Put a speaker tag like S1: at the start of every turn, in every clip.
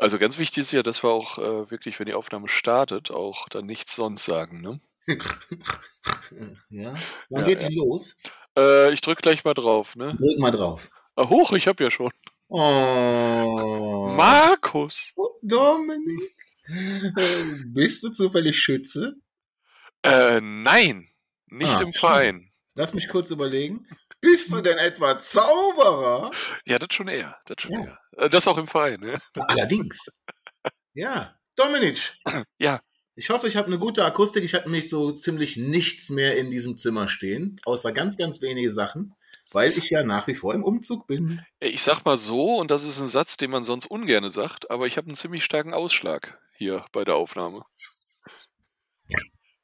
S1: Also ganz wichtig ist ja, dass wir auch äh, wirklich, wenn die Aufnahme startet, auch dann nichts sonst sagen, ne?
S2: ja? Wann
S1: Ja,
S2: geht
S1: ja.
S2: denn los?
S1: Äh, ich drück gleich mal drauf, ne?
S2: Drück mal drauf.
S1: Ah, hoch, ich hab ja schon.
S2: Oh.
S1: Markus!
S2: Dominik. Äh, Bist du zufällig Schütze?
S1: Äh, nein, nicht
S2: Ah,
S1: im. Verein.
S2: Lass mich kurz überlegen. Bist du denn etwa Zauberer?
S1: Ja, das schon eher. Das schon
S2: Ja.
S1: eher. Äh, das auch im Verein, ne?
S2: Allerdings. Ja, Dominic.
S1: Ja.
S2: Ich hoffe, ich habe eine gute Akustik. Ich habe nämlich so ziemlich nichts mehr in diesem Zimmer stehen, außer ganz, ganz wenige Sachen, weil ich ja nach wie vor im Umzug bin.
S1: Ich sag mal so, und das ist ein Satz, den man sonst ungern sagt, aber ich habe einen ziemlich starken Ausschlag hier bei der Aufnahme.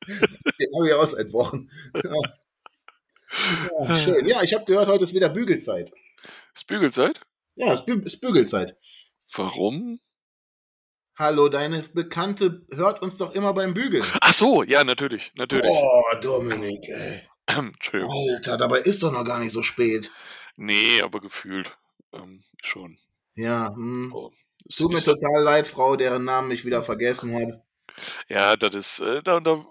S2: Den habe ich auch seit Wochen. Ja. Schön. Ja, ich habe gehört, heute ist wieder Bügelzeit.
S1: Ist Bügelzeit?
S2: Ja, ist Bü- ist Bügelzeit.
S1: Warum?
S2: Hallo, deine Bekannte hört uns doch immer beim Bügeln.
S1: Ach so, ja, natürlich, natürlich.
S2: Oh, Dominik, ey.
S1: Entschuldigung.
S2: Alter, dabei ist doch noch gar nicht so spät.
S1: Nee, aber gefühlt ähm, schon.
S2: Ja, hm.
S1: So. Ist,
S2: Tut mir total leid, Frau, deren Namen ich wieder vergessen habe.
S1: ja, das ist, äh, da, da,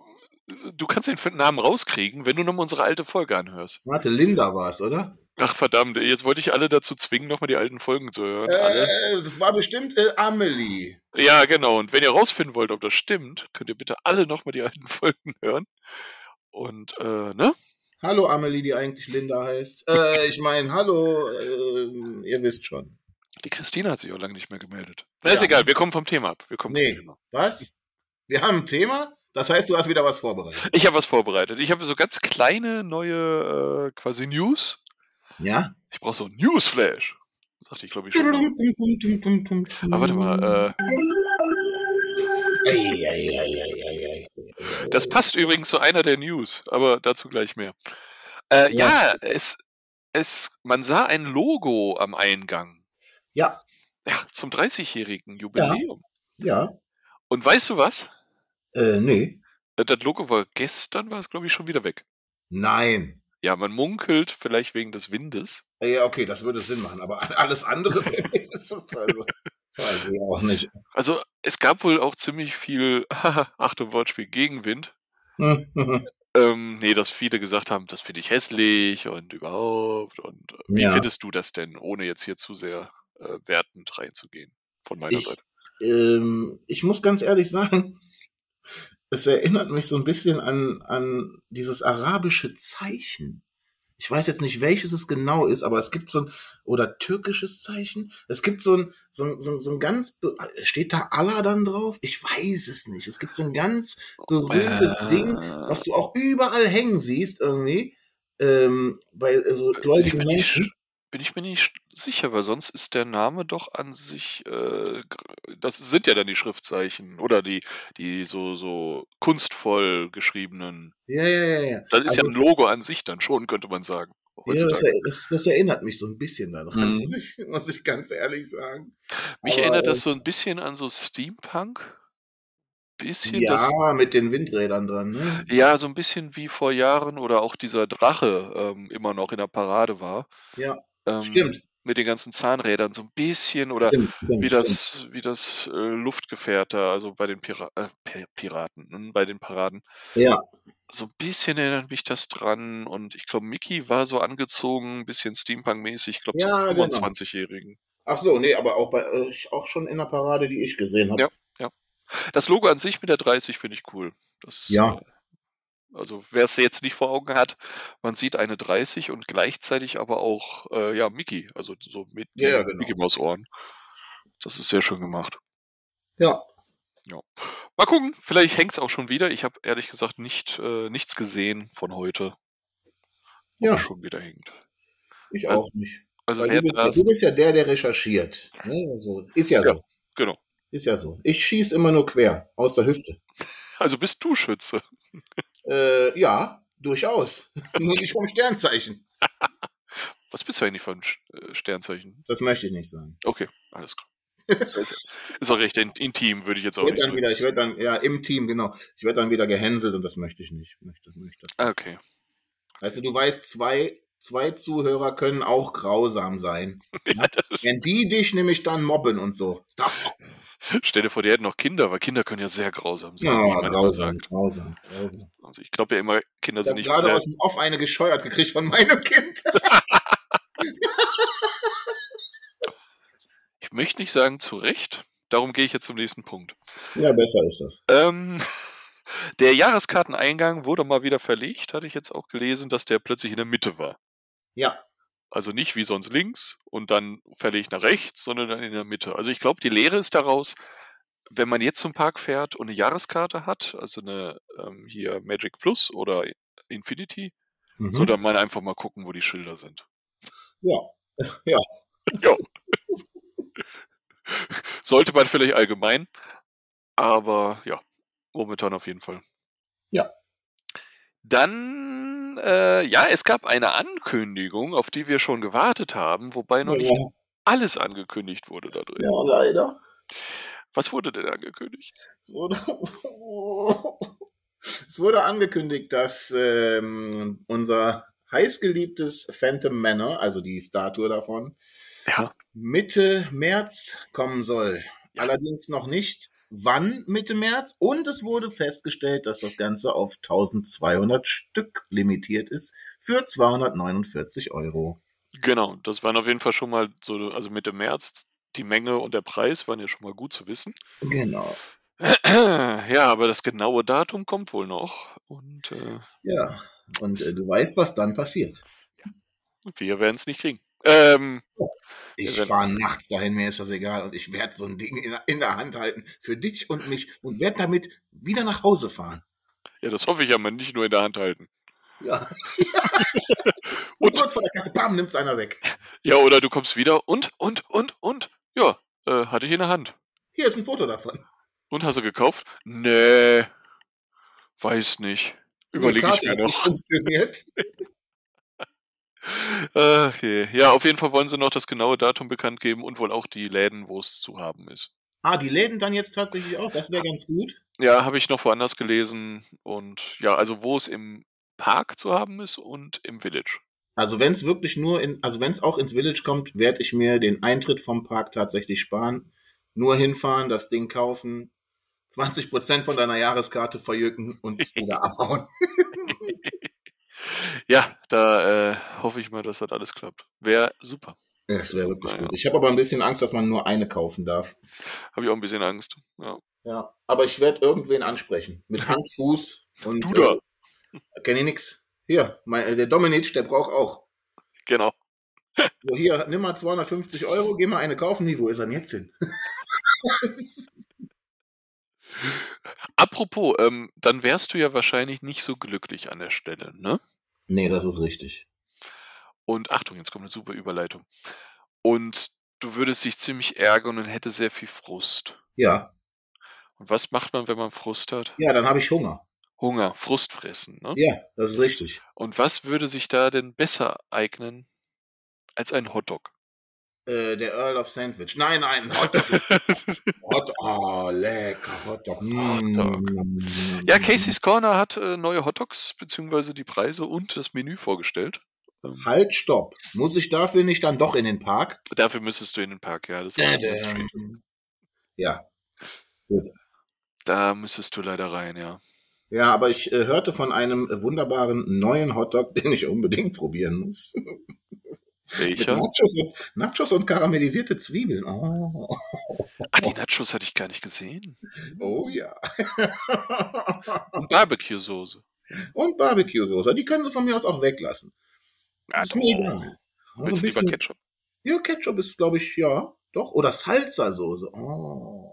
S1: du kannst den Namen rauskriegen, wenn du nochmal unsere alte Folge anhörst.
S2: Warte, Linda war es, oder?
S1: Ach verdammt, jetzt wollte ich alle dazu zwingen, nochmal die alten Folgen zu hören. alle.
S2: Äh, das war bestimmt äh, Amelie.
S1: Ja, genau. Und wenn ihr rausfinden wollt, ob das stimmt, könnt ihr bitte alle nochmal die alten Folgen hören. Und, äh, ne?
S2: Hallo Amelie, die eigentlich Linda heißt. Äh, ich meine, hallo, äh, ihr wisst schon.
S1: Die Christina hat sich auch lange nicht mehr gemeldet. Na, ist
S2: Ja.
S1: egal, wir kommen vom Thema ab. Wir kommen
S2: Nee.
S1: Thema.
S2: Was? Wir haben ein Thema? Das heißt, du hast wieder was vorbereitet.
S1: Ich habe was vorbereitet. Ich habe so ganz kleine neue äh, quasi News.
S2: Ja?
S1: Ich brauche so ein Newsflash. Sagte ich, glaube ich, schon. Mal. Aber warte mal, äh, das passt übrigens zu einer der News, aber dazu gleich mehr. Äh, ja, es, es, man sah ein Logo am Eingang.
S2: Ja,
S1: Ja, zum 30-jährigen Jubiläum.
S2: ja.
S1: Und weißt du was?
S2: Äh, nee.
S1: Äh, Das Logo war gestern, war es, glaube ich, schon wieder weg.
S2: Nein.
S1: Ja, man munkelt, vielleicht wegen des Windes.
S2: Ja, okay, das würde Sinn machen, aber alles andere also, weiß ich auch nicht.
S1: Also, es gab wohl auch ziemlich viel, Achtung, Wortspiel, Gegenwind. Ähm, nee, dass viele gesagt haben, das finde ich hässlich und überhaupt. Und äh, wie
S2: Ja.
S1: findest du das denn, ohne jetzt hier zu sehr äh, wertend reinzugehen? Von meiner
S2: Ich,
S1: Seite.
S2: ähm, ich muss ganz ehrlich sagen, es erinnert mich so ein bisschen an, an dieses arabische Zeichen. Ich weiß jetzt nicht, welches es genau ist, aber es gibt so ein, oder türkisches Zeichen. Es gibt so ein, so ein, so ein, so ein ganz, steht da Allah dann drauf? Ich weiß es nicht. Es gibt so ein ganz berühmtes
S1: Äh,
S2: Ding, was du auch überall hängen siehst irgendwie, ähm, bei so
S1: ich
S2: gläubigen Menschen.
S1: Bin ich mir nicht sicher, weil sonst ist der Name doch an sich, äh, das sind ja dann die Schriftzeichen oder die, die so, so kunstvoll geschriebenen.
S2: Ja, ja, ja, ja.
S1: Das ist ja
S2: Also,
S1: ein Logo an sich dann schon, könnte man sagen.
S2: ja, das, das, das erinnert mich so ein bisschen daran,
S1: Mhm.
S2: muss, ich, muss ich ganz ehrlich sagen.
S1: Mich
S2: Aber
S1: erinnert
S2: äh,
S1: das so ein bisschen an so Steampunk. Bisschen das,
S2: ja, mit den Windrädern dran, ne?
S1: ja, so ein bisschen wie vor Jahren oder auch dieser Drache ähm, immer noch in der Parade war.
S2: Ja,
S1: Ähm,
S2: stimmt.
S1: mit den ganzen Zahnrädern so ein bisschen oder
S2: Stimmt, stimmt,
S1: wie das, wie das äh, Luftgefährte, also bei den Pira äh, Pi- Piraten, hm, bei den Paraden.
S2: Ja,
S1: So ein bisschen erinnert mich das dran und ich glaube, Mickey war so angezogen, ein bisschen Steampunk-mäßig, ich glaube zum
S2: ja, genau.
S1: 25-Jährigen.
S2: Ach so, nee, aber auch bei äh, auch schon in der Parade, die ich gesehen habe.
S1: Ja, ja. Das Logo an sich mit der 30 finde ich cool. Das,
S2: Ja.
S1: Also wer es jetzt nicht vor Augen hat, man sieht eine 30 und gleichzeitig aber auch äh, ja Mickey, also so mit
S2: Ja, genau.
S1: Mickey Maus Ohren. Das ist sehr schön gemacht.
S2: Ja,
S1: Ja. Mal gucken, vielleicht hängt es auch schon wieder. Ich habe ehrlich gesagt nicht äh, nichts gesehen von heute,
S2: ja,
S1: schon wieder hängt.
S2: ich
S1: Also,
S2: auch nicht.
S1: also
S2: du bist, ja,
S1: das,
S2: du bist ja der, der recherchiert. Ne? Also, ist ja
S1: ja,
S2: so.
S1: genau.
S2: Ist ja so. Ich schieße immer nur quer, aus der Hüfte.
S1: Also bist du Schütze.
S2: Äh, ja, durchaus. nur nicht vom Sternzeichen.
S1: Was bist du eigentlich Sch- äh, Sternzeichen?
S2: Das möchte ich nicht sagen.
S1: Okay, alles klar. Ist, auch recht in, intim, würde ich jetzt
S2: Ich
S1: auch
S2: werde
S1: nicht
S2: dann wieder, ich werde dann, ja, im Team, genau. Ich werde dann wieder gehänselt und das möchte ich nicht. Möchte, möchte das.
S1: Okay.
S2: Weißt du, weißt, zwei, zwei Zuhörer können auch grausam sein.
S1: Ja,
S2: Wenn die dich nämlich dann mobben und so.
S1: Stell dir vor, die hätten noch Kinder, weil Kinder können ja sehr grausam sein.
S2: Ja, grausam, grausam, grausam.
S1: Also ich glaube ja immer, Kinder
S2: Ich
S1: sind
S2: habe
S1: nicht
S2: gerade
S1: sehr...
S2: aus dem Off eine gescheuert gekriegt von meinem Kind.
S1: Ich möchte nicht sagen zu Recht, darum gehe ich jetzt zum nächsten Punkt.
S2: Ja, besser ist das.
S1: Ähm, der Jahreskarteneingang wurde mal wieder verlegt, hatte ich jetzt auch gelesen, dass der plötzlich in der Mitte war.
S2: Ja,
S1: Also nicht wie sonst links und dann verlegt nach rechts, sondern dann in der Mitte. Also ich glaube, die Lehre ist daraus, wenn man jetzt zum Park fährt und eine Jahreskarte hat, also eine ähm, hier Magic Plus oder Infinity,
S2: mhm.
S1: sollte man einfach mal gucken, wo die Schilder sind.
S2: ja. ja.
S1: Ja. Sollte man vielleicht allgemein, aber ja, momentan auf jeden Fall.
S2: Ja.
S1: Dann, äh, ja, es gab eine Ankündigung, auf die wir schon gewartet haben, wobei noch nicht
S2: Ja,
S1: alles angekündigt wurde da drin.
S2: ja, leider.
S1: Was wurde denn angekündigt?
S2: Es wurde, es wurde angekündigt, dass ähm, unser heißgeliebtes Phantom Manor, also die Statue davon,
S1: Ja,
S2: Mitte März kommen soll.
S1: Ja.
S2: Allerdings noch nicht, wann Mitte März. Und es wurde festgestellt, dass das Ganze auf 1200 Stück limitiert ist für 249 Euro.
S1: genau. Das waren auf jeden Fall schon mal so, also Mitte März, die Menge und der Preis waren ja schon mal gut zu wissen.
S2: Genau.
S1: Ja, aber das genaue Datum kommt wohl noch und äh,
S2: Ja. Und äh, du weißt, was dann passiert.
S1: wir werden es nicht kriegen. Ähm,
S2: Ich fahre nachts dahin, mir ist das egal. Und ich werde so ein Ding in, in der Hand halten für dich und mich und werde damit wieder nach Hause fahren.
S1: ja, das hoffe ich ja mal nicht nur in der Hand halten.
S2: Ja.
S1: Und-
S2: und kurz vor der Kasse, bam, nimmt's einer weg.
S1: Ja, oder du kommst wieder und, und, und, und. Ja, äh, hatte ich in der Hand.
S2: Hier ist ein Foto davon.
S1: Und hast du gekauft? Nee, weiß nicht. Überlege ich mir noch.
S2: Funktioniert.
S1: Okay. Ja, auf jeden Fall wollen sie noch das genaue Datum bekannt geben und wohl auch die Läden, wo es zu haben ist.
S2: Ah, die Läden dann jetzt tatsächlich auch. Das wäre ganz gut.
S1: Ja, habe ich noch woanders gelesen. Und ja, also wo es im Park zu haben ist und im Village.
S2: Also wenn es wirklich nur in, also wenn es auch ins Village kommt, werde ich mir den Eintritt vom Park tatsächlich sparen. Nur hinfahren, das Ding kaufen, 20% von deiner Jahreskarte verjücken und wieder abhauen.
S1: Ja, da äh, hoffe ich mal, dass das alles klappt. Wäre super.
S2: Ja, Das wäre wirklich
S1: Naja.
S2: gut. Ich habe aber ein bisschen Angst, dass man nur eine kaufen darf.
S1: Habe ich auch ein bisschen Angst. Ja.
S2: Ja, aber ich werde irgendwen ansprechen. Mit Hand, Fuß und
S1: Du da.
S2: Äh, kenn ich nix. Hier, mein, äh, der Dominic, der braucht auch.
S1: Genau.
S2: So, hier, nimm mal 250 Euro, geh mal eine kaufen. Nee, wo ist er denn jetzt hin?
S1: Apropos, ähm, dann wärst du ja wahrscheinlich nicht so glücklich an der Stelle, ne?
S2: Nee, das ist richtig.
S1: Und Achtung, jetzt kommt eine super Überleitung. Und du würdest dich ziemlich ärgern und hätte sehr viel Frust.
S2: Ja,
S1: Und was macht man, wenn man Frust hat?
S2: ja, dann habe ich Hunger.
S1: Hunger, Frust fressen, ne?
S2: Ja, das ist richtig.
S1: Und was würde sich da denn besser eignen als ein Hotdog?
S2: Äh, der Earl of Sandwich. Nein, nein, Hotdog. Hot, oh, lecker Hotdog. Mm.
S1: Hotdog. ja, Casey's Corner hat äh, neue Hotdogs beziehungsweise die Preise und das Menü vorgestellt. Ähm,
S2: Halt, stopp. Muss ich dafür nicht dann doch in den Park?
S1: dafür müsstest du in den Park, ja. Das Street.
S2: Ja.
S1: Da müsstest du leider rein, ja.
S2: Ja, aber ich äh, hörte von einem äh, wunderbaren neuen Hotdog, den ich unbedingt probieren muss.
S1: Welcher?
S2: Nachos und, Nachos und karamellisierte Zwiebeln. Oh,
S1: Ah, die Nachos hatte ich gar nicht gesehen.
S2: oh ja.
S1: Und Barbecue-Soße.
S2: und Barbecue-Soße. Die können sie von mir aus auch weglassen.
S1: Ah,
S2: ist mir egal. Also
S1: lieber
S2: bisschen,
S1: Ketchup?
S2: ja, Ketchup ist, glaube ich, ja. Doch. Oder Salsa-Soße. Oh.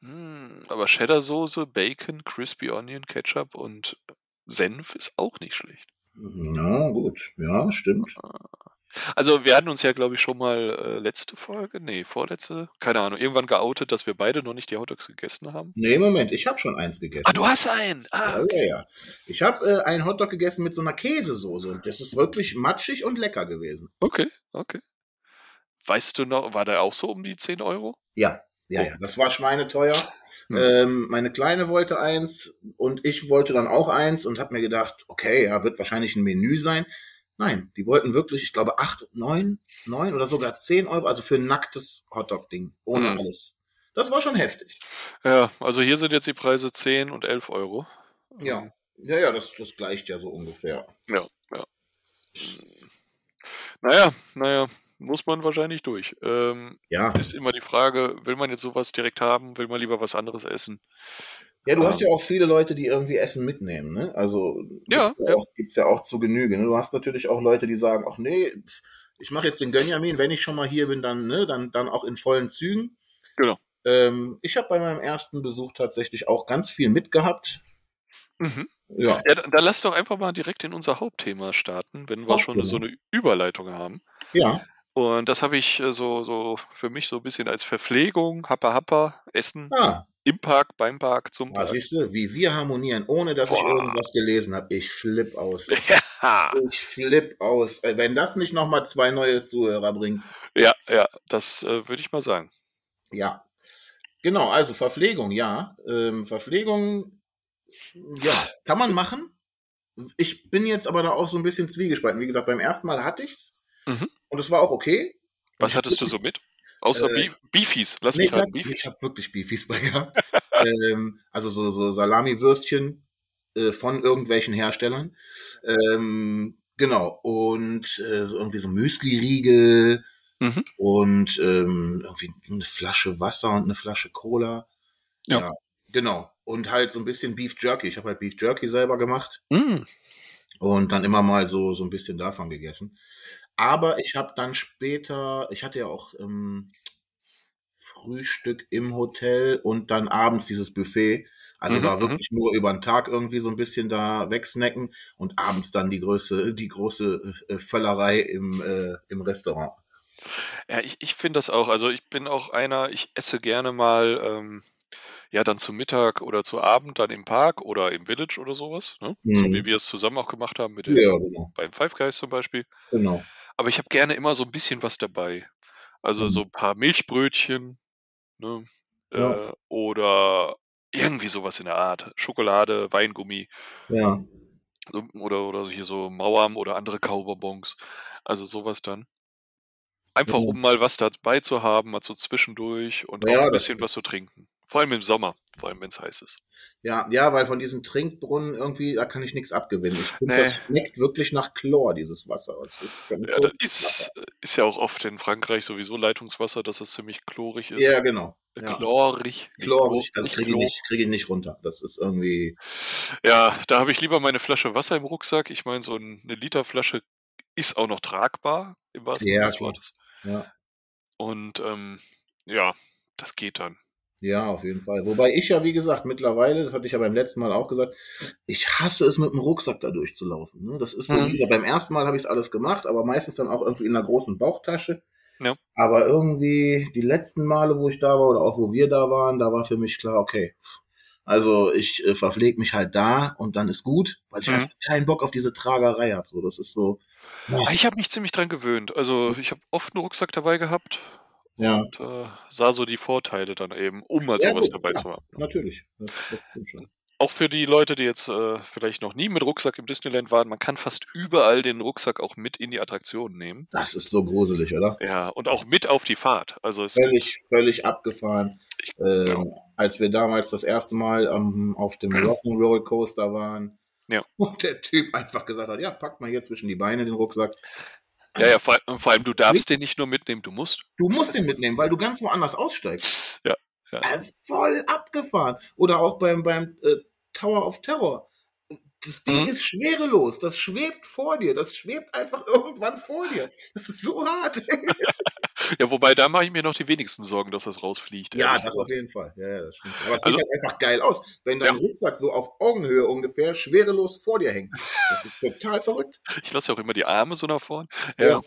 S1: Hm, aber Cheddar-Soße, Bacon, Crispy Onion, Ketchup und Senf ist auch nicht schlecht.
S2: Ja, gut. Ja, stimmt.
S1: Also wir hatten uns ja, glaube ich, schon mal äh, letzte Folge, nee, vorletzte, keine Ahnung, irgendwann geoutet, dass wir beide noch nicht die Hotdogs gegessen haben.
S2: Nee, Moment, ich habe schon eins gegessen.
S1: Ah, du hast einen! Ah,
S2: Ja, ja, ja. Ich habe äh, einen Hotdog gegessen mit so einer Käsesoße und das ist wirklich matschig und lecker gewesen.
S1: okay, okay. Weißt du noch, war der auch so um die 10 Euro?
S2: Ja, ja,
S1: Oh.
S2: ja. Das war schweineteuer.
S1: Hm.
S2: Ähm, meine Kleine wollte eins und ich wollte dann auch eins und habe mir gedacht, okay, ja, wird wahrscheinlich ein Menü sein. Nein, die wollten wirklich, ich glaube, acht, neun, neun oder sogar zehn Euro, also für ein nacktes Hotdog-Ding, ohne
S1: Mhm.
S2: alles. Das war schon heftig.
S1: Ja, also hier sind jetzt die Preise 10 und 11 Euro.
S2: Ja.
S1: Ähm,
S2: Ja, ja, das, das gleicht ja so ungefähr.
S1: Ja, ja. Naja, naja, muss man wahrscheinlich durch. Ähm,
S2: Ja.
S1: ist immer die Frage, will man jetzt sowas direkt haben? Will man lieber was anderes essen?
S2: Ja, du hast ja auch viele Leute, die irgendwie Essen mitnehmen, ne? Also
S1: Ja,
S2: gibt's ja,
S1: ja.
S2: auch, gibt's ja auch zu Genüge. Ne? Du hast natürlich auch Leute, die sagen, ach nee, ich mache jetzt den Gönjamin, wenn ich schon mal hier bin, dann, ne, dann, dann auch in vollen Zügen.
S1: Genau.
S2: Ähm, ich habe bei meinem ersten Besuch tatsächlich auch ganz viel mitgehabt.
S1: Mhm.
S2: Ja,
S1: Ja, dann, dann lass doch einfach mal direkt in unser Hauptthema starten, wenn wir
S2: Ach,
S1: schon so eine Überleitung haben.
S2: ja,
S1: Und das habe ich äh, so, so für mich so ein bisschen als Verpflegung, Happa Happa, Essen
S2: ah,
S1: im Park, beim Park, zum Park.
S2: siehst du, wie wir harmonieren, ohne dass ich
S1: Boah.
S2: irgendwas gelesen habe. Ich flipp aus.
S1: Ja,
S2: Ich flipp aus. Äh, Wenn das nicht nochmal zwei neue Zuhörer bringt.
S1: ja, ja, das äh, würde ich mal sagen.
S2: Ja. Genau, also Verpflegung, ja. Ähm, Verpflegung, ja, kann man machen. Ich bin jetzt aber da auch so ein bisschen zwiegespalten. Wie gesagt, beim ersten Mal hatte ich's
S1: Mhm.
S2: und es war auch okay.
S1: Was
S2: Ich
S1: hattest du so mit? Außer
S2: Äh,
S1: Beef Beefies. Lass
S2: Nee,
S1: mich
S2: ich,
S1: Beefies.
S2: ich habe wirklich Beefies bei gehabt. ähm, also so, so Salami-Würstchen äh, von irgendwelchen Herstellern. Ähm, genau. Und äh, so irgendwie so Müsli-Riegel
S1: Mhm.
S2: und ähm, irgendwie eine Flasche Wasser und eine Flasche Cola.
S1: Ja.
S2: genau. Und halt so ein bisschen Beef Jerky. Ich habe halt Beef Jerky selber gemacht
S1: Mm.
S2: und dann immer mal so, so ein bisschen davon gegessen. Aber ich habe dann später, ich hatte ja auch ähm, Frühstück im Hotel und dann abends dieses Buffet. Also
S1: Mhm,
S2: da
S1: mhm.
S2: wirklich nur über den Tag irgendwie so ein bisschen da wegsnacken und abends dann die größte, die große äh, Völlerei im, äh, im Restaurant.
S1: Ja, ich, ich finde das auch. Also ich bin auch einer, ich esse gerne mal, ähm, ja, dann zu Mittag oder zu Abend dann im Park oder im Village oder sowas. Ne? So
S2: Mhm.
S1: wie wir es zusammen auch gemacht haben mit dem,
S2: Ja, genau.
S1: beim Five Guys zum Beispiel.
S2: Genau.
S1: Aber ich habe gerne immer so ein bisschen was dabei. Also
S2: Mhm.
S1: so ein paar Milchbrötchen, ne?
S2: Ja.
S1: Äh, oder irgendwie sowas in der Art. Schokolade, Weingummi
S2: Ja.
S1: so, oder, oder hier so Mauern oder andere Kaubonbons. Also sowas dann. Einfach
S2: Ja.
S1: um mal was dabei zu haben, mal so zwischendurch und auch
S2: Ja,
S1: ein
S2: das
S1: bisschen was zu trinken. Vor allem im Sommer, vor allem wenn es heiß ist.
S2: Ja, ja, weil von diesen Trinkbrunnen irgendwie, da kann ich nichts abgewinnen. Ich finde,
S1: Nee.
S2: das schmeckt wirklich nach Chlor, dieses Wasser. Es ist
S1: Ja, das ist, ist ja auch oft in Frankreich sowieso Leitungswasser, dass es ziemlich chlorig ist.
S2: Ja, genau. Ja.
S1: Chlorig.
S2: Chlorig,
S1: Chlor-
S2: also kriege ich, nicht, krieg ich nicht runter. Das ist irgendwie,
S1: Ja, da habe ich lieber meine Flasche Wasser im Rucksack. Ich meine, so ein- eine Literflasche ist auch noch tragbar, im wahrsten Sinne
S2: Ja,
S1: des. Wortes.
S2: ja,
S1: Und ähm, ja, das geht dann.
S2: Ja, auf jeden Fall. Wobei ich ja, wie gesagt, mittlerweile, das hatte ich ja beim letzten Mal auch gesagt, ich hasse es, mit dem Rucksack da durchzulaufen. Ne? Das ist so,
S1: Mhm.
S2: beim ersten Mal habe ich es alles gemacht, aber meistens dann auch irgendwie in einer großen Bauchtasche.
S1: Ja.
S2: Aber irgendwie die letzten Male, wo ich da war oder auch wo wir da waren, da war für mich klar, okay, also ich äh, verpflege mich halt da und dann ist gut, weil ich
S1: Mhm.
S2: einfach keinen Bock auf diese Tragerei habe. So, das ist so,
S1: Ah, Ich habe mich ziemlich dran gewöhnt. Also ich habe oft einen Rucksack dabei gehabt
S2: ja,
S1: und äh, sah so die Vorteile dann eben, um mal
S2: Ja,
S1: sowas
S2: gut,
S1: dabei
S2: ja.
S1: zu haben. ne?
S2: natürlich. Das, das.
S1: Auch für die Leute, die jetzt äh, vielleicht noch nie mit Rucksack im Disneyland waren, man kann fast überall den Rucksack auch mit in die Attraktion nehmen.
S2: Das ist so gruselig, oder?
S1: Ja, und auch mit auf die Fahrt. Also es
S2: Völlig, völlig abgefahren.
S1: Ich-
S2: Ähm,
S1: ja.
S2: Als wir damals das erste Mal ähm, auf dem Rock'n'Roll Coaster waren
S1: Ja.
S2: und der Typ einfach gesagt hat, ja, packt mal hier zwischen die Beine den Rucksack.
S1: Ja, ja, vor, vor allem du darfst den nicht nur mitnehmen, du musst.
S2: Du musst den mitnehmen, weil du ganz woanders aussteigst.
S1: Ja, ja.
S2: Also voll abgefahren. Oder auch beim, beim äh, Tower of Terror. Das Ding
S1: Mhm.
S2: ist schwerelos. Das schwebt vor dir. Das schwebt einfach irgendwann vor dir. Das ist so hart.
S1: Ja, wobei da mache ich mir noch die wenigsten Sorgen, dass das rausfliegt.
S2: Ja, das auf jeden Fall. Ja, ja, das stimmt. Aber es
S1: Also-
S2: sieht halt einfach geil aus, wenn dein
S1: Ja.
S2: Rucksack so auf Augenhöhe ungefähr schwerelos vor dir hängt. Das ist total verrückt.
S1: Ich lasse ja auch immer die Arme so nach vorn. Ja.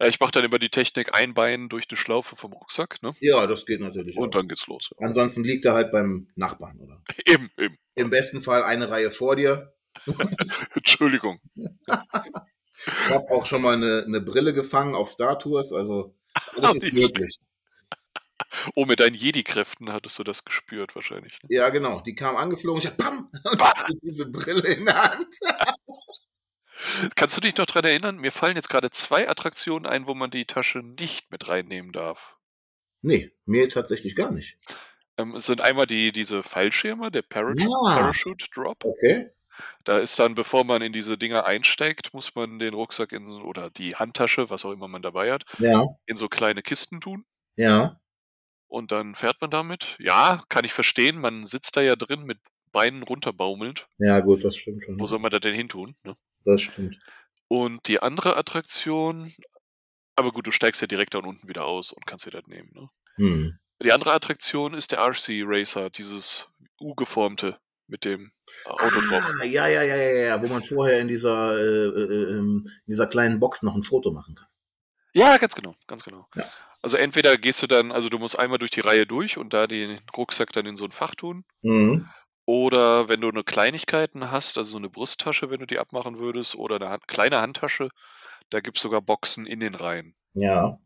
S2: Ja.
S1: ich mache dann immer die Technik ein Bein durch eine Schlaufe vom Rucksack, ne?
S2: Ja, das geht natürlich.
S1: Und
S2: auch.
S1: dann geht's los.
S2: Ansonsten liegt er halt beim Nachbarn, oder?
S1: Eben, eben.
S2: Im besten Fall eine Reihe vor dir.
S1: Entschuldigung.
S2: Ich habe auch schon mal eine, eine Brille gefangen auf Star Tours, also alles ist möglich.
S1: Oh, mit deinen Jedi-Kräften hattest du das gespürt wahrscheinlich. ne?
S2: Ja, genau. Die kam angeflogen, ich hab BAM! Und
S1: Bah!
S2: hatte diese Brille in der Hand.
S1: Kannst du dich noch dran erinnern? Mir fallen jetzt gerade zwei Attraktionen ein, wo man die Tasche nicht mit reinnehmen darf.
S2: Nee, mir tatsächlich gar nicht.
S1: Ähm, es sind einmal die, diese Fallschirme, der Parach
S2: Ja.
S1: Parachute Drop.
S2: Okay.
S1: Da ist dann, bevor man in diese Dinger einsteigt, muss man den Rucksack in oder die Handtasche, was auch immer man dabei hat,
S2: Ja,
S1: in so kleine Kisten tun.
S2: ja,
S1: Und dann fährt man damit. Ja, kann ich verstehen. Man sitzt da ja drin mit Beinen runterbaumelnd.
S2: ja, gut, das stimmt schon.
S1: Wo soll man da denn hin tun? Ne?
S2: Das stimmt.
S1: Und die andere Attraktion, aber gut, du steigst ja direkt da unten wieder aus und kannst dir das nehmen. Ne?
S2: Hm.
S1: Die andere Attraktion ist der RC Racer, dieses U-geformte mit dem äh, Autodrop.
S2: Ah, ja, ja, ja, ja, ja, wo man vorher in dieser, äh, äh, ähm, in dieser kleinen Box noch ein Foto machen kann.
S1: Ja, ganz genau, ganz genau.
S2: Ja.
S1: Also entweder gehst du dann, also du musst einmal durch die Reihe durch und da den Rucksack dann in so ein Fach tun.
S2: Mhm.
S1: Oder wenn du eine Kleinigkeiten hast, also so eine Brusttasche, wenn du die abmachen würdest, oder eine kleine Handtasche, da gibt es sogar Boxen in den Reihen.
S2: Ja,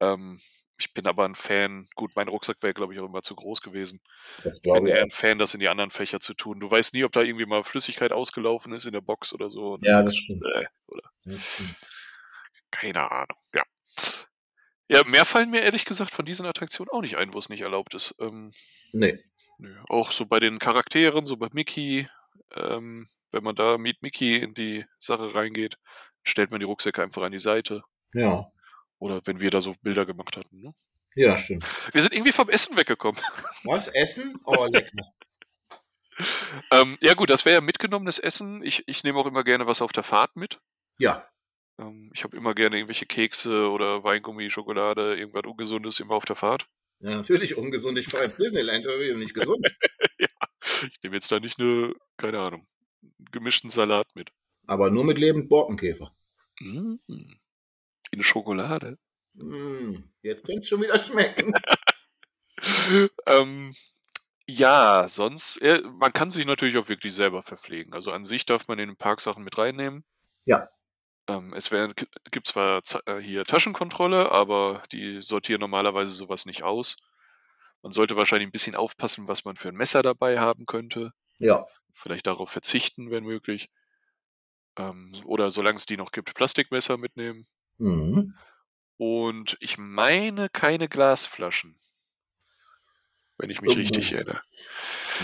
S1: Ähm, ich bin aber ein Fan, gut, mein Rucksack wäre, glaube ich, auch immer zu groß gewesen.
S2: das
S1: Ich bin eher ein Fan, das in die anderen Fächer zu tun. Du weißt nie, ob da irgendwie mal Flüssigkeit ausgelaufen ist in der Box oder so.
S2: Ja, das stimmt.
S1: äh,
S2: Das stimmt.
S1: keine Ahnung, ja. Ja, mehr fallen mir ehrlich gesagt von diesen Attraktionen auch nicht ein, wo es nicht erlaubt ist. Ähm,
S2: Nee.
S1: nö. Auch so bei den Charakteren, so bei Mickey, ähm, wenn man da Meet Mickey in die Sache reingeht, stellt man die Rucksäcke einfach an die Seite.
S2: Ja.
S1: Oder wenn wir da so Bilder gemacht hatten. Ne?
S2: Ja, stimmt.
S1: Wir sind irgendwie vom Essen weggekommen.
S2: Was? Essen? Oh, lecker.
S1: ähm, ja gut, das wäre ja mitgenommenes Essen. Ich, ich nehme auch immer gerne was auf der Fahrt mit.
S2: Ja.
S1: Ähm, ich habe immer gerne irgendwelche Kekse oder Weingummi, Schokolade, irgendwas Ungesundes immer auf der Fahrt.
S2: Ja, natürlich ungesund. Ich fahre ins Disneyland, aber nicht gesund.
S1: Ich nehme jetzt da nicht eine, keine Ahnung, gemischten Salat mit.
S2: Aber nur mit lebend Borkenkäfer.
S1: Mm. In Schokolade.
S2: Mm, jetzt könnte es schon wieder schmecken.
S1: ähm, ja, sonst, äh, man kann sich natürlich auch wirklich selber verpflegen. Also an sich darf man in den Park Sachen mit reinnehmen.
S2: Ja.
S1: Ähm, es wär, gibt zwar äh, hier Taschenkontrolle, aber die sortieren normalerweise sowas nicht aus. Man sollte wahrscheinlich ein bisschen aufpassen, was man für ein Messer dabei haben könnte.
S2: Ja.
S1: Vielleicht darauf verzichten, wenn möglich. Ähm, oder solange es die noch gibt, Plastikmesser mitnehmen.
S2: Mhm.
S1: Und ich meine keine Glasflaschen. Wenn ich mich
S2: Irgendwo.
S1: richtig erinnere.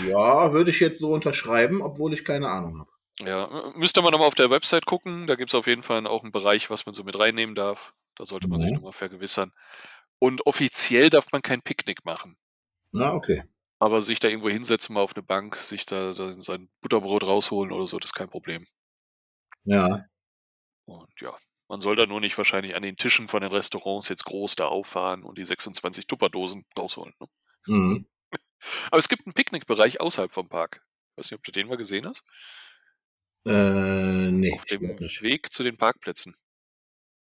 S2: Ja, würde ich jetzt so unterschreiben, obwohl ich keine Ahnung habe.
S1: Ja, müsste man nochmal auf der Website gucken. Da gibt es auf jeden Fall auch einen Bereich, was man so mit reinnehmen darf. Da sollte man sich
S2: Mhm.
S1: nochmal vergewissern. Und offiziell darf man kein Picknick machen.
S2: Na, okay.
S1: Aber sich da irgendwo hinsetzen, mal auf eine Bank, sich da, da sein Butterbrot rausholen oder so, das ist kein Problem.
S2: Ja.
S1: Und ja, man soll da nur nicht wahrscheinlich an den Tischen von den Restaurants jetzt groß da auffahren und die 26 Tupperdosen rausholen. Ne?
S2: Mhm.
S1: Aber es gibt einen Picknickbereich außerhalb vom Park. Ich weiß nicht, ob du den mal gesehen hast.
S2: Äh, nee.
S1: Auf dem. Weg zu den Parkplätzen.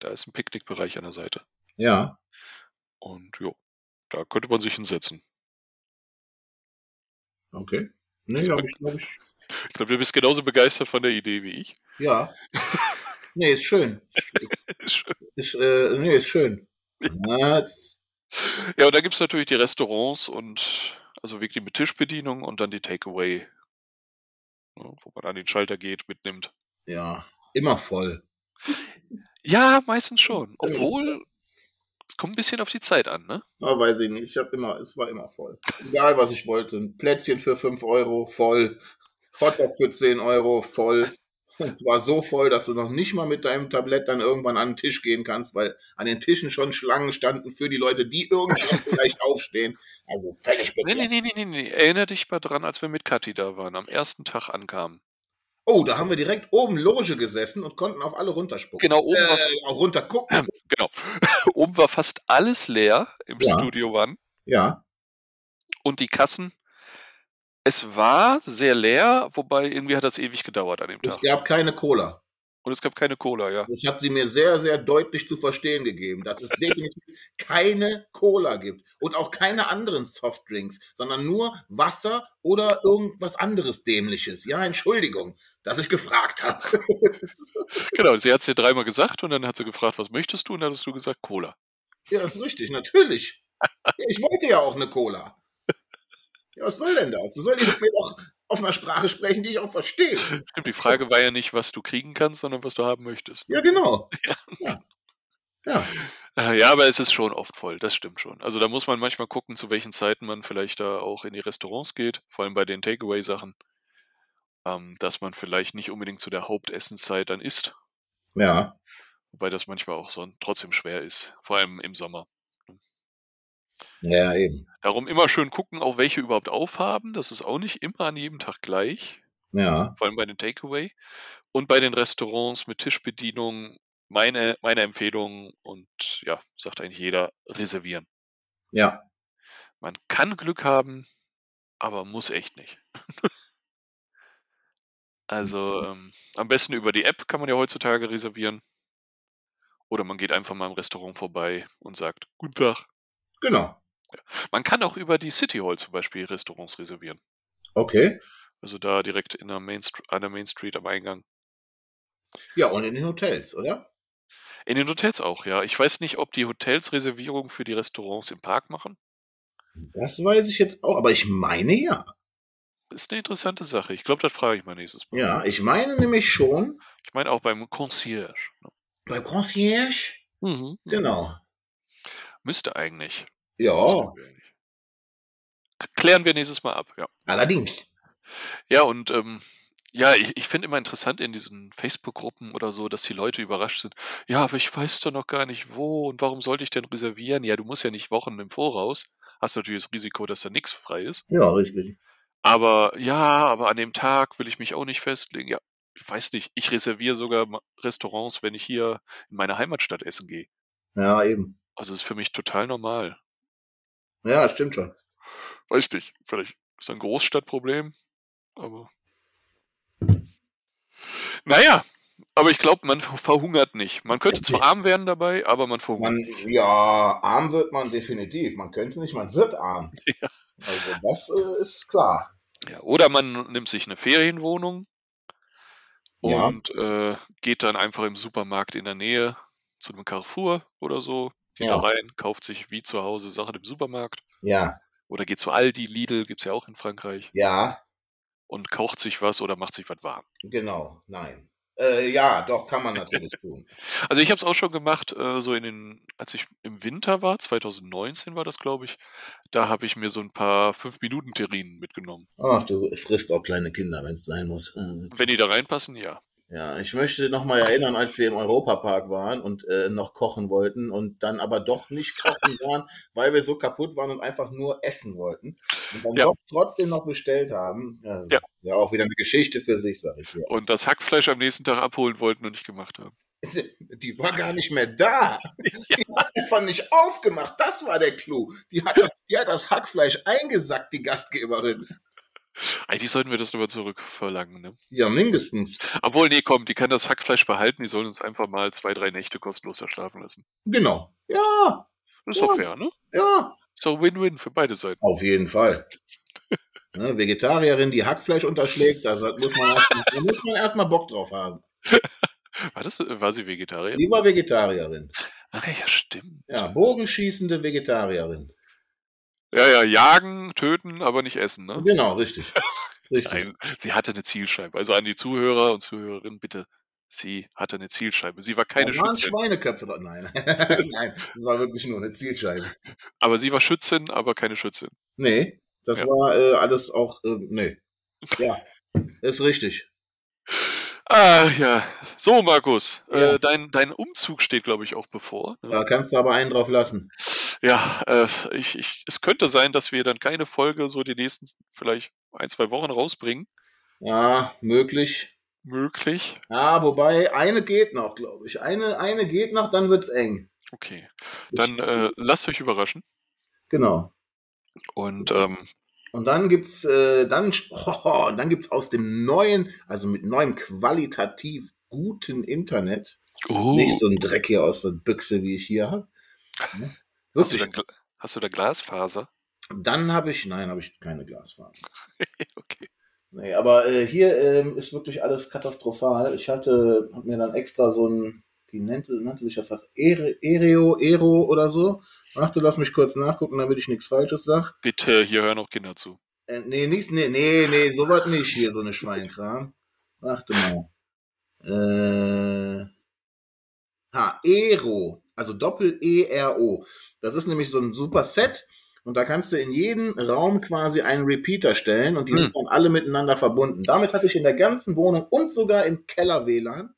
S1: Da ist ein Picknickbereich an der Seite.
S2: Ja.
S1: Und jo, da könnte man sich hinsetzen.
S2: Okay. Nee, habe ich, glaube ich.
S1: Ich glaube, du bist genauso begeistert von der Idee wie ich.
S2: Ja. Nee, ist schön. Ist, äh, nee, ist schön. Was?
S1: ja, und da gibt es natürlich die Restaurants und also wirklich mit Tischbedienung und dann die Takeaway, ne, wo man an den Schalter geht, mitnimmt.
S2: Ja. Immer voll.
S1: Ja, meistens schon. Obwohl, es kommt ein bisschen auf die Zeit an, ne?
S2: Ah, weiß ich nicht. Ich habe immer, es war immer voll. Egal, was ich wollte. Ein Plätzchen für 5 Euro, voll. Hotdog für 10 Euro, voll. Und zwar so voll, dass du noch nicht mal mit deinem Tablett dann irgendwann an den Tisch gehen kannst, weil an den Tischen schon Schlangen standen für die Leute, die irgendwann vielleicht aufstehen. Also völlig
S1: Nee,
S2: bekloppt.
S1: nee, nee, nee, nee, nee. Erinner dich mal dran, als wir mit Kathi da waren, am ersten Tag ankamen.
S2: Oh, da haben wir direkt oben Loge gesessen und konnten auf alle runterspucken.
S1: Genau, oben war
S2: Äh, auch runtergucken.
S1: Genau. Oben war fast alles leer im
S2: Ja.
S1: Studio One
S2: Ja.
S1: und die Kassen. Es war sehr leer, wobei irgendwie hat das ewig gedauert an dem
S2: Es
S1: Tag.
S2: gab keine Cola.
S1: Und es gab keine Cola, ja.
S2: Das hat sie mir sehr, sehr deutlich zu verstehen gegeben, dass es definitiv keine Cola gibt und auch keine anderen Softdrinks, sondern nur Wasser oder irgendwas anderes Dämliches. Ja, Entschuldigung, dass ich gefragt habe.
S1: Genau, sie hat es dir dreimal gesagt und dann hat sie gefragt, was möchtest du? Und dann hast du gesagt, Cola.
S2: ja, ist richtig, natürlich. Ich wollte ja auch eine Cola. Ja, was soll denn das? Du sollst mit mir doch auf einer Sprache sprechen, die ich auch verstehe.
S1: Stimmt, die Frage war ja nicht, was du kriegen kannst, sondern was du haben möchtest.
S2: Ja, genau. Ja. Ja.
S1: Äh, ja, aber es ist schon oft voll, das stimmt schon. Also da muss man manchmal gucken, zu welchen Zeiten man vielleicht da auch in die Restaurants geht, vor allem bei den Takeaway-Sachen, ähm, dass man vielleicht nicht unbedingt zu der Hauptessenszeit dann isst.
S2: Ja.
S1: Wobei das manchmal auch so trotzdem schwer ist, vor allem im Sommer.
S2: Ja, eben.
S1: Darum immer schön gucken, auch welche überhaupt aufhaben. Das ist auch nicht immer an jedem Tag gleich.
S2: Ja.
S1: Vor allem bei den Takeaway. Und bei den Restaurants mit Tischbedienung meine, meine Empfehlung und ja, sagt eigentlich jeder, reservieren.
S2: Ja.
S1: Man kann Glück haben, aber muss echt nicht. also ähm, am besten über die App kann man ja heutzutage reservieren. Oder man geht einfach mal im Restaurant vorbei und sagt, guten Tag.
S2: Genau.
S1: Man kann auch über die City Hall zum Beispiel Restaurants reservieren.
S2: Okay.
S1: Also da direkt in der Main, an der Main Street am Eingang.
S2: Ja, und in den Hotels, oder?
S1: In den Hotels auch, ja. Ich weiß nicht, ob die Hotels Reservierungen für die Restaurants im Park machen.
S2: Das weiß ich jetzt auch, aber ich meine ja.
S1: Ist eine interessante Sache. Ich glaube, das frage ich mal nächstes Mal.
S2: Ja, ich meine nämlich schon.
S1: Ich meine auch beim Concierge. Ne?
S2: Beim Concierge?
S1: Mhm.
S2: Genau.
S1: Müsste eigentlich.
S2: Ja.
S1: Klären wir nächstes Mal ab, ja.
S2: Allerdings.
S1: Ja, und ähm, ja, ich, ich finde immer interessant in diesen Facebook-Gruppen oder so, dass die Leute überrascht sind. Ja, aber ich weiß doch noch gar nicht wo und warum sollte ich denn reservieren? Ja, du musst ja nicht Wochen im Voraus. Hast natürlich das Risiko, dass da nichts frei ist.
S2: Ja, richtig.
S1: Aber ja, aber an dem Tag will ich mich auch nicht festlegen. Ja, ich weiß nicht. Ich reserviere sogar Restaurants, wenn ich hier in meiner Heimatstadt essen gehe.
S2: Ja, eben.
S1: Also ist für mich total normal.
S2: Ja, stimmt schon.
S1: Weiß nicht. Vielleicht ist ein Großstadtproblem, aber naja, aber ich glaube, man verhungert nicht. Man könnte zwar arm werden dabei, aber man verhungert.
S2: Man, ja, arm wird man definitiv. Man könnte nicht, man wird arm.
S1: Ja.
S2: Also das äh, ist klar.
S1: Ja, oder man nimmt sich eine Ferienwohnung
S2: Ja.
S1: und äh, geht dann einfach im Supermarkt in der Nähe zu einem Carrefour oder so, geht
S2: Ja.
S1: da rein, kauft sich wie zu Hause Sachen im Supermarkt
S2: Ja,
S1: oder geht zu Aldi, Lidl, gibt's ja auch in Frankreich
S2: ja,
S1: und kocht sich was oder macht sich was warm.
S2: genau. Nein. Äh, ja, doch, kann man natürlich tun.
S1: Also ich habe es auch schon gemacht, äh, so in den, als ich im Winter war, 2019 war das, glaube ich, da habe ich mir so ein paar 5-Minuten-Terrinen mitgenommen.
S2: Ach, du frisst auch kleine Kinder, wenn es sein muss. Äh,
S1: Wenn die da reinpassen, ja.
S2: Ja, ich möchte noch mal erinnern, als wir im Europapark waren und äh, noch kochen wollten und dann aber doch nicht kochen waren, weil wir so kaputt waren und einfach nur essen wollten und dann
S1: Ja.
S2: doch trotzdem noch bestellt haben. Ja, das
S1: Ja.
S2: ist ja auch wieder eine Geschichte für sich, sag ich dir.
S1: Und das Hackfleisch am nächsten Tag abholen wollten und nicht gemacht haben.
S2: Die war gar nicht mehr da. Die hat einfach nicht aufgemacht. Das war der Clou. Die hat, die hat das Hackfleisch eingesackt, die Gastgeberin.
S1: Eigentlich sollten wir das nochmal zurückverlangen, ne?
S2: Ja, mindestens.
S1: Obwohl, nee, komm, die kann das Hackfleisch behalten, die sollen uns einfach mal zwei, drei Nächte kostenlos da schlafen lassen.
S2: Genau. Ja,
S1: Das ist
S2: Ja.
S1: doch fair, ne?
S2: ja.
S1: Ist doch Win-Win für beide Seiten.
S2: Auf jeden Fall. Ne, Vegetarierin, die Hackfleisch unterschlägt, da muss man, erst- da muss man erstmal Bock drauf haben.
S1: War, das, war sie Vegetarier?
S2: Die war Vegetarierin.
S1: Ach ja, stimmt.
S2: Ja, bogenschießende Vegetarierin.
S1: Ja, ja, jagen, töten, aber nicht essen, ne?
S2: Genau, richtig. Richtig.
S1: Nein, sie hatte eine Zielscheibe. Also an die Zuhörer und Zuhörerinnen, bitte. Sie hatte eine Zielscheibe. Sie war keine
S2: da waren
S1: Schützin.
S2: Schweineköpfe drin. Nein. Nein, das war wirklich nur eine Zielscheibe.
S1: Aber sie war Schützin, aber keine Schützin.
S2: Nee, das
S1: Ja.
S2: war äh, alles auch, äh, nee. Ja, ist richtig.
S1: Ah, ja. So, Markus.
S2: Ja.
S1: Äh, dein, dein Umzug steht, glaube ich, auch bevor. Ne?
S2: Da kannst du aber einen drauf lassen.
S1: Ja, äh, ich, ich, es könnte sein, dass wir dann keine Folge so die nächsten vielleicht ein, zwei Wochen rausbringen.
S2: Ja, möglich.
S1: Möglich.
S2: Ja, wobei eine geht noch, glaube ich. Eine, eine geht noch, dann wird's eng.
S1: Okay. Dann äh, lasst euch überraschen.
S2: Genau.
S1: Und ähm,
S2: Und dann gibt's äh, dann oh, und dann gibt's aus dem neuen, also mit neuem qualitativ guten Internet,
S1: oh,
S2: nicht so ein Dreck hier aus der Büchse, wie ich hier habe.
S1: Hast, du Gla- hast du da Glasfaser?
S2: Dann habe ich, nein, habe ich keine Glasfaser.
S1: okay.
S2: Nee, aber äh, hier ähm, ist wirklich alles katastrophal. Ich hatte, hab mir dann extra so ein, wie nannte, nannte sich das, Ere- Ereo, Ero oder so. Warte, lass mich kurz nachgucken, damit ich nichts Falsches sag.
S1: Bitte, hier hören auch Kinder zu.
S2: Äh, nee, nicht, nee, nee, nee, sowas nicht hier, so eine Schweinkram. Warte mal. Äh, ha, Ero. Also Doppel-E-R-O. Das ist nämlich so ein super Set. Und da kannst du in jeden Raum quasi einen Repeater stellen und die
S1: Hm.
S2: sind dann alle miteinander verbunden. Damit hatte ich in der ganzen Wohnung und sogar im Keller WLAN.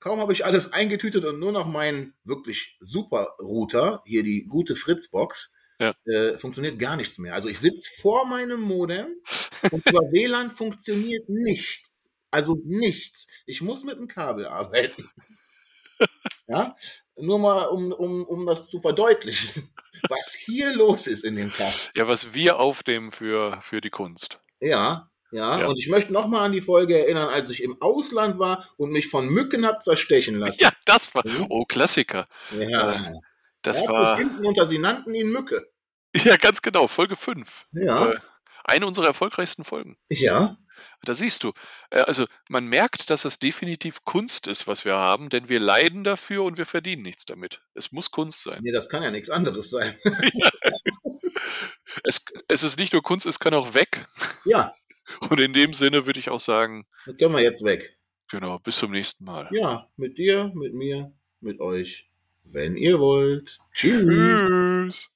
S2: Kaum habe ich alles eingetütet und nur noch meinen wirklich super Router, hier die gute Fritzbox,
S1: Ja.
S2: äh, funktioniert gar nichts mehr. Also ich sitze vor meinem Modem und über WLAN funktioniert nichts. Also nichts. Ich muss mit dem Kabel arbeiten. Ja, nur mal, um, um, um das zu verdeutlichen, was hier los ist in dem Tag.
S1: Ja, was wir aufnehmen für, für die Kunst.
S2: Ja, ja,
S1: Ja.
S2: und ich möchte noch mal an die Folge erinnern, als ich im Ausland war und mich von Mücken hab zerstechen lassen.
S1: Ja, das war.
S2: Mhm.
S1: Oh, Klassiker.
S2: ja.
S1: Das
S2: Er hat
S1: war.
S2: unter sie nannten ihn Mücke.
S1: Ja, ganz genau, Folge 5.
S2: Ja,
S1: Äh, eine unserer erfolgreichsten Folgen.
S2: ja,
S1: Da siehst du. Äh, also, man merkt, dass es definitiv Kunst ist, was wir haben, denn wir leiden dafür und wir verdienen nichts damit. Es muss Kunst sein.
S2: nee, das kann ja nichts anderes sein.
S1: Es, es ist nicht nur Kunst, es kann auch weg.
S2: Ja,
S1: Und in dem Sinne würde ich auch sagen,
S2: das können wir jetzt weg.
S1: genau, bis zum nächsten Mal.
S2: Ja, mit dir, mit mir, mit euch, wenn ihr wollt. Tschüss.
S1: Tschüss.